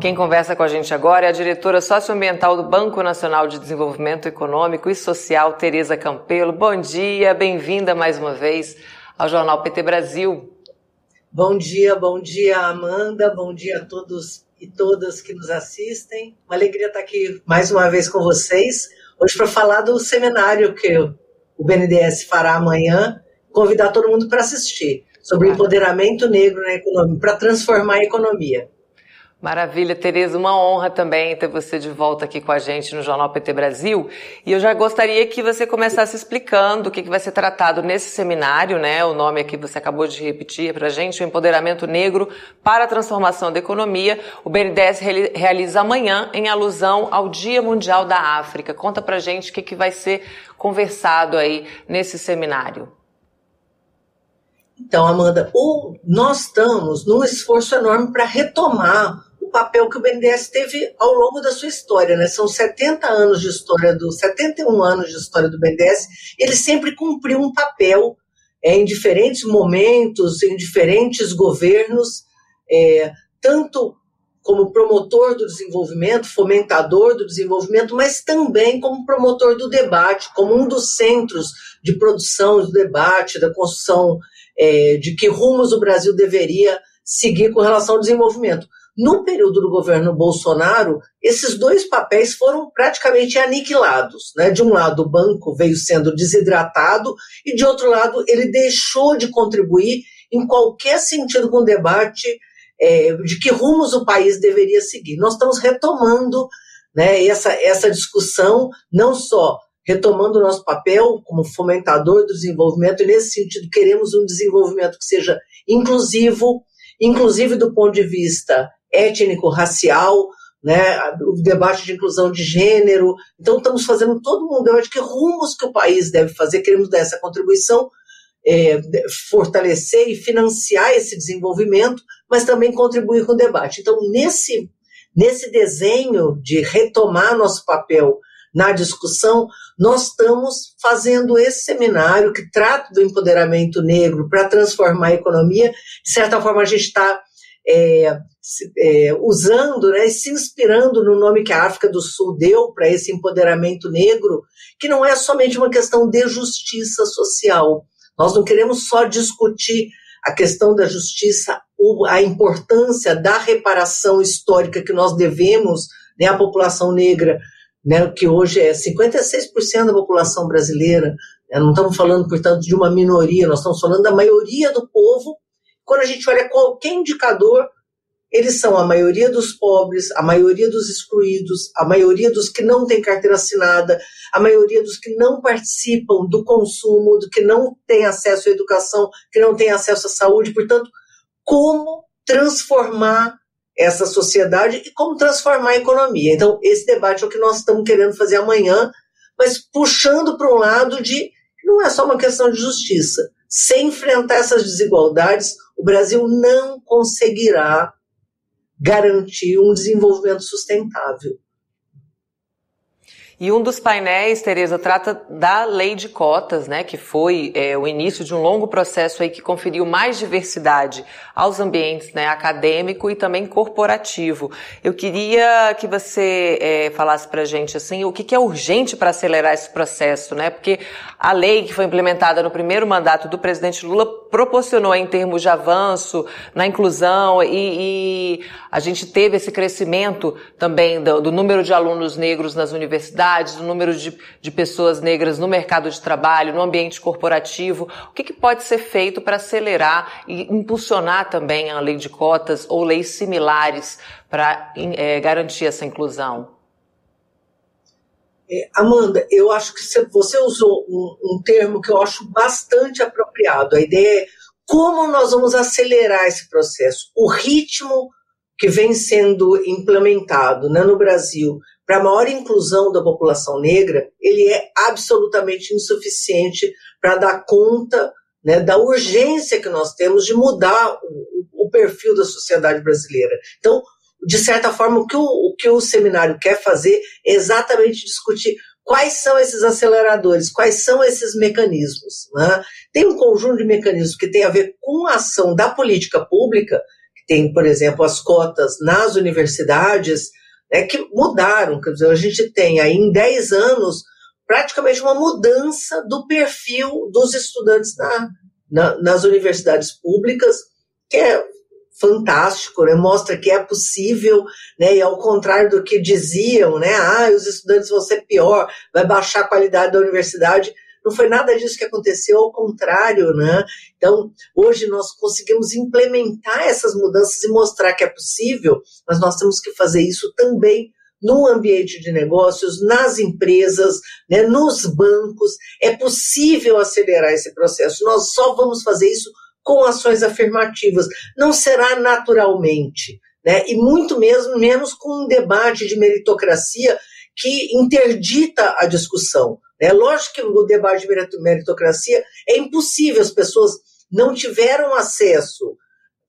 Quem conversa com a gente agora é a diretora socioambiental do Banco Nacional de Desenvolvimento Econômico e Social, Tereza Campelo. Bom dia, bem-vinda mais uma vez ao Jornal PT Brasil. Bom dia, bom dia, Amanda, bom dia a todos e todas que nos assistem. Uma alegria estar aqui mais uma vez com vocês, hoje para falar do seminário que o BNDES fará amanhã, convidar todo mundo para assistir, sobre claro. empoderamento negro na economia, para transformar a economia. Maravilha, Tereza, uma honra também ter você de volta aqui com a gente no Jornal PT Brasil. E eu já gostaria que você começasse explicando o que, vai ser tratado nesse seminário, né? O nome aqui você acabou de repetir para a gente, o Empoderamento Negro para a Transformação da Economia. O BNDES realiza amanhã em alusão ao Dia Mundial da África. Conta para a gente o que, que vai ser conversado aí nesse seminário. Então, Amanda, o, nós estamos num esforço enorme para retomar papel que o BNDES teve ao longo da sua história, né? São 70 anos de história do 71 anos de história do BNDES. Ele sempre cumpriu um papel é, em diferentes momentos, em diferentes governos, é, tanto como promotor do desenvolvimento, fomentador do desenvolvimento, mas também como promotor do debate, como um dos centros de produção do debate, da construção é, de que rumos o Brasil deveria seguir com relação ao desenvolvimento. No período do governo Bolsonaro, esses dois papéis foram praticamente aniquilados. Né? De um lado, o banco veio sendo desidratado, e de outro lado, ele deixou de contribuir em qualquer sentido com o debate é, de que rumos o país deveria seguir. Nós estamos retomando né, essa, essa discussão, não só retomando o nosso papel como fomentador do desenvolvimento, e nesse sentido, queremos um desenvolvimento que seja inclusivo, inclusive do ponto de vista étnico-racial, né, o debate de inclusão de gênero. Então, estamos fazendo todo um debate de que rumos que o país deve fazer, queremos dar essa contribuição, é, fortalecer e financiar esse desenvolvimento, mas também contribuir com o debate. Então, nesse, nesse desenho de retomar nosso papel na discussão, nós estamos fazendo esse seminário que trata do empoderamento negro para transformar a economia. De certa forma, a gente está é, é, usando né, se inspirando no nome que a África do Sul deu para esse empoderamento negro, que não é somente uma questão de justiça social. Nós não queremos só discutir a questão da justiça, a importância da reparação histórica que nós devemos né, à população negra, né, que hoje é 56% da população brasileira. Né, não estamos falando, portanto, de uma minoria, nós estamos falando da maioria do povo quando a gente olha qualquer indicador, eles são a maioria dos pobres, a maioria dos excluídos, a maioria dos que não têm carteira assinada, a maioria dos que não participam do consumo, do que não têm acesso à educação, que não têm acesso à saúde. Portanto, como transformar essa sociedade e como transformar a economia. Então, esse debate é o que nós estamos querendo fazer amanhã, mas puxando para um lado de não é só uma questão de justiça. Sem enfrentar essas desigualdades, o Brasil não conseguirá garantir um desenvolvimento sustentável. E um dos painéis, Tereza, trata da lei de cotas, né, que foi é, o início de um longo processo aí que conferiu mais diversidade aos ambientes né, acadêmico e também corporativo. Eu queria que você é, falasse para gente assim, o que, que é urgente para acelerar esse processo, né? Porque a lei que foi implementada no primeiro mandato do presidente Lula proporcionou em termos de avanço na inclusão e, e a gente teve esse crescimento também do, do número de alunos negros nas universidades o número de, de pessoas negras no mercado de trabalho, no ambiente corporativo. O que, que pode ser feito para acelerar e impulsionar também a lei de cotas ou leis similares para é, garantir essa inclusão? É, Amanda, eu acho que você usou um, um, termo que eu acho bastante apropriado. A ideia é como nós vamos acelerar esse processo. O ritmo que vem sendo implementado né, no Brasil para a maior inclusão da população negra, ele é absolutamente insuficiente para dar conta né, da urgência que nós temos de mudar o, o, perfil da sociedade brasileira. Então, de certa forma, o que o, o que o seminário quer fazer é exatamente discutir quais são esses aceleradores, quais são esses mecanismos. Né? Tem um conjunto de mecanismos que tem a ver com a ação da política pública, tem, por exemplo, as cotas nas universidades, né, que mudaram. Quer dizer, a gente tem aí em 10 anos praticamente uma mudança do perfil dos estudantes na, na, nas universidades públicas, que é fantástico, né? mostra que é possível, né? e ao contrário do que diziam, né? ah, os estudantes vão ser pior, vai baixar a qualidade da universidade, não foi nada disso que aconteceu, ao contrário, né? Então, hoje nós conseguimos implementar essas mudanças e mostrar que é possível, mas nós temos que fazer isso também no ambiente de negócios, nas empresas, né, nos bancos. É possível acelerar esse processo. Nós só vamos fazer isso com ações afirmativas. Não será naturalmente, né, e muito mesmo menos com um debate de meritocracia que interdita a discussão. É lógico que o debate de meritocracia é impossível, as pessoas não tiveram acesso,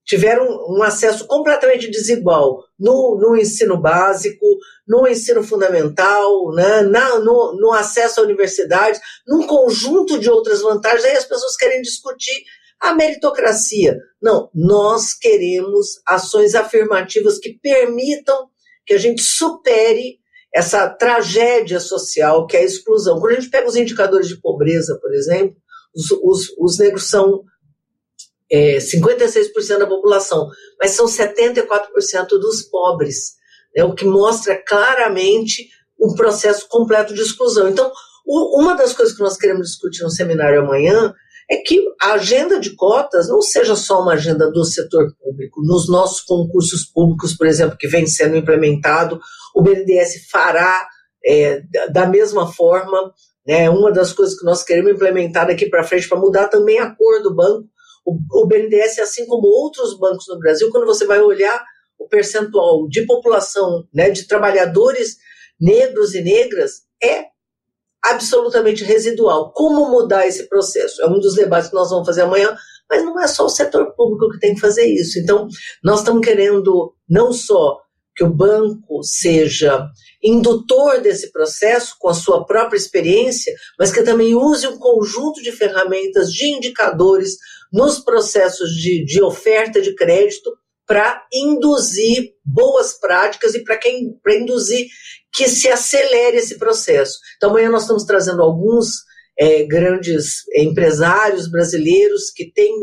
tiveram um acesso completamente desigual no, no ensino básico, no ensino fundamental, né, na, no, no acesso à universidade, num conjunto de outras vantagens, aí as pessoas querem discutir a meritocracia. Não, nós queremos ações afirmativas que permitam que a gente supere essa tragédia social que é a exclusão. Quando a gente pega os indicadores de pobreza, por exemplo, os, os, os negros são é, 56% da população, mas são 74% dos pobres, né, o que mostra claramente um processo completo de exclusão. Então, o, uma das coisas que nós queremos discutir no seminário amanhã é que a agenda de cotas não seja só uma agenda do setor público. Nos nossos concursos públicos, por exemplo, que vem sendo implementado, o BNDES fará é, da mesma forma. Né, uma das coisas que nós queremos implementar daqui para frente para mudar também a cor do banco. O, o BNDES, assim como outros bancos no Brasil, quando você vai olhar o percentual de população, né, de trabalhadores negros e negras, é absolutamente residual. Como mudar esse processo? É um dos debates que nós vamos fazer amanhã, mas não é só o setor público que tem que fazer isso. Então, nós estamos querendo não só que o banco seja indutor desse processo com a sua própria experiência, mas que também use um conjunto de ferramentas, de indicadores nos processos de, de oferta de crédito para induzir boas práticas e para induzir que se acelere esse processo. Então, amanhã nós estamos trazendo alguns é, grandes empresários brasileiros que têm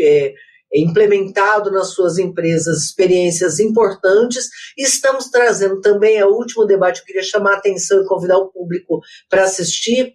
é, implementado nas suas empresas experiências importantes e estamos trazendo também, é o último debate, eu queria chamar a atenção e convidar o público para assistir,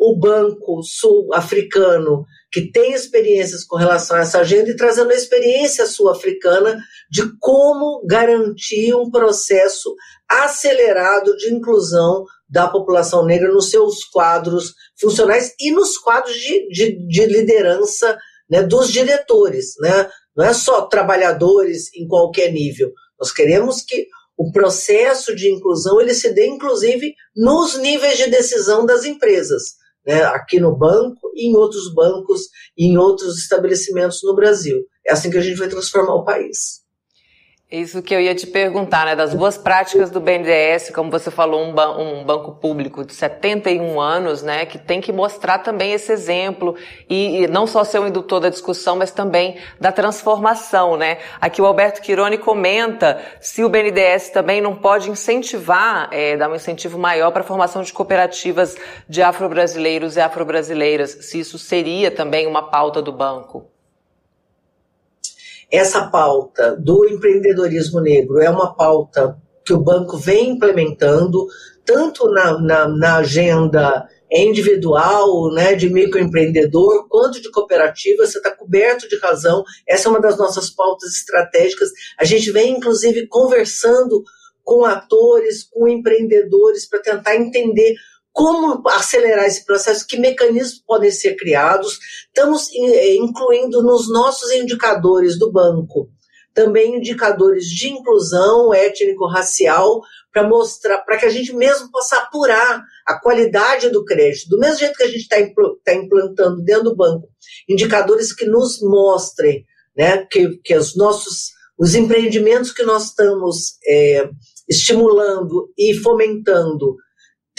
o Banco Sul-Africano, que tem experiências com relação a essa agenda, e trazendo a experiência sul-africana de como garantir um processo acelerado de inclusão da população negra nos seus quadros funcionais e nos quadros de, de, de liderança né, dos diretores. Né? Não é só trabalhadores em qualquer nível. Nós queremos que o processo de inclusão ele se dê, inclusive, nos níveis de decisão das empresas né, aqui no banco e em outros bancos e em outros estabelecimentos no Brasil. É assim que a gente vai transformar o país. Isso que eu ia te perguntar, né? Das boas práticas do BNDES, como você falou, um, ba um, banco público de 71 anos, né? Que tem que mostrar também esse exemplo e, e, não só ser um indutor da discussão, mas também da transformação, né? Aqui o Alberto Quironi comenta se o BNDES também não pode incentivar, é, dar um incentivo maior para a formação de cooperativas de afro-brasileiros e afro-brasileiras, se isso seria também uma pauta do banco essa pauta do empreendedorismo negro é uma pauta que o banco vem implementando, tanto na, na, na agenda individual, né, de microempreendedor, quanto de cooperativa, você está coberto de razão. Essa é uma das nossas pautas estratégicas. A gente vem, inclusive, conversando com atores, com empreendedores, para tentar entender como acelerar esse processo, que mecanismos podem ser criados. Estamos eh, incluindo nos nossos indicadores do banco também indicadores de inclusão étnico-racial para mostrar, para que a gente mesmo possa apurar a qualidade do crédito. Do mesmo jeito que a gente está tá implantando dentro do banco indicadores que nos mostrem né, que, que os nossos os empreendimentos que nós estamos é, estimulando e fomentando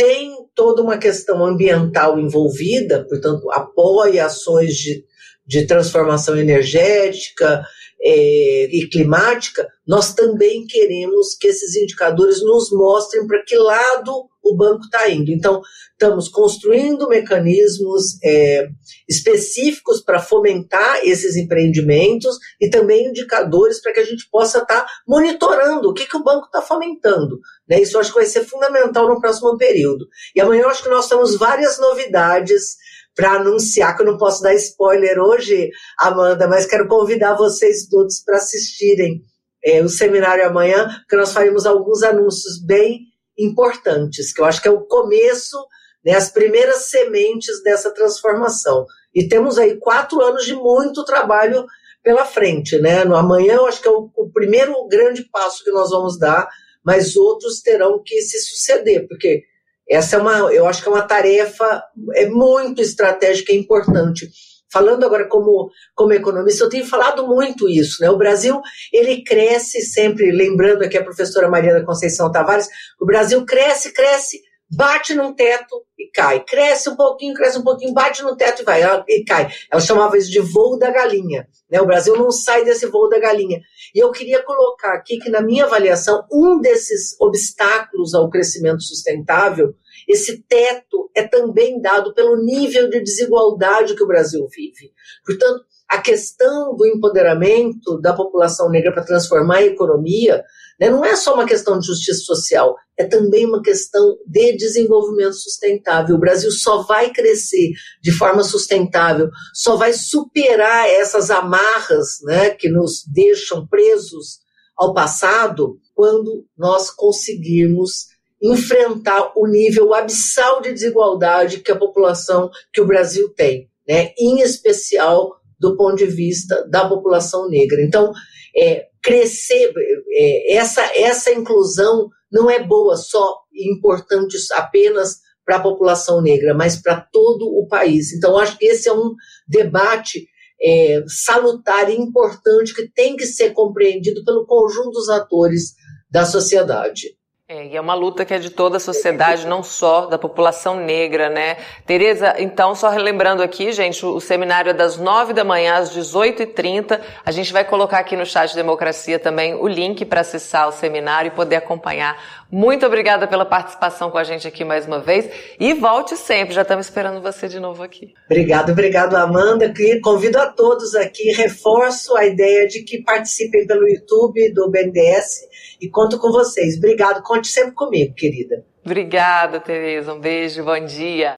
tem toda uma questão ambiental envolvida, portanto, apoia ações de, de transformação energética é, e climática, nós também queremos que esses indicadores nos mostrem para que lado o banco está indo. Então, estamos construindo mecanismos é, específicos para fomentar esses empreendimentos e também indicadores para que a gente possa estar tá monitorando o que, que o banco está fomentando. Né? Isso acho que vai ser fundamental no próximo período. E amanhã eu acho que nós temos várias novidades para anunciar, que eu não posso dar spoiler hoje, Amanda, mas quero convidar vocês todos para assistirem é, o seminário amanhã, porque nós faremos alguns anúncios bem importantes, que eu acho que é o começo, né, as primeiras sementes dessa transformação. E temos aí quatro anos de muito trabalho pela frente, né? No amanhã eu acho que é o, o primeiro grande passo que nós vamos dar, mas outros terão que se suceder, porque essa é uma, eu acho que é uma tarefa é muito estratégica e importante. Falando agora como, como economista, eu tenho falado muito isso, né? O Brasil, ele cresce sempre, lembrando aqui a professora Maria da Conceição Tavares, o Brasil cresce, cresce, bate num teto e cai. Cresce um pouquinho, cresce um pouquinho, bate no teto e vai, e cai. Ela chamava isso de voo da galinha. Né? O Brasil não sai desse voo da galinha. E eu queria colocar aqui que, na minha avaliação, um desses obstáculos ao crescimento sustentável, esse teto é também dado pelo nível de desigualdade que o Brasil vive. Portanto, a questão do empoderamento da população negra para transformar a economia né, não é só uma questão de justiça social, é também uma questão de desenvolvimento sustentável. O Brasil só vai crescer de forma sustentável, só vai superar essas amarras né, que nos deixam presos ao passado quando nós conseguirmos enfrentar o nível abissal de desigualdade que a população, que o Brasil tem, né, em especial do ponto de vista da população negra. Então, é, crescer, é, essa, essa inclusão não é boa só e importante apenas para a população negra, mas para todo o país. Então, acho que esse é um debate é, salutar e importante que tem que ser compreendido pelo conjunto dos atores da sociedade. É, e é uma luta que é de toda a sociedade, não só da população negra, né? Tereza, então, só relembrando aqui, gente, o seminário é das nove da manhã às 18h30. A gente vai colocar aqui no chat Democracia também o link para acessar o seminário e poder acompanhar. Muito obrigada pela participação com a gente aqui mais uma vez. E volte sempre, já estamos esperando você de novo aqui. Obrigado, obrigado, Amanda. Convido a todos aqui, reforço a ideia de que participem pelo YouTube do BNDES e conto com vocês. Obrigado, conte sempre comigo, querida. Obrigada, Tereza. Um beijo, bom dia.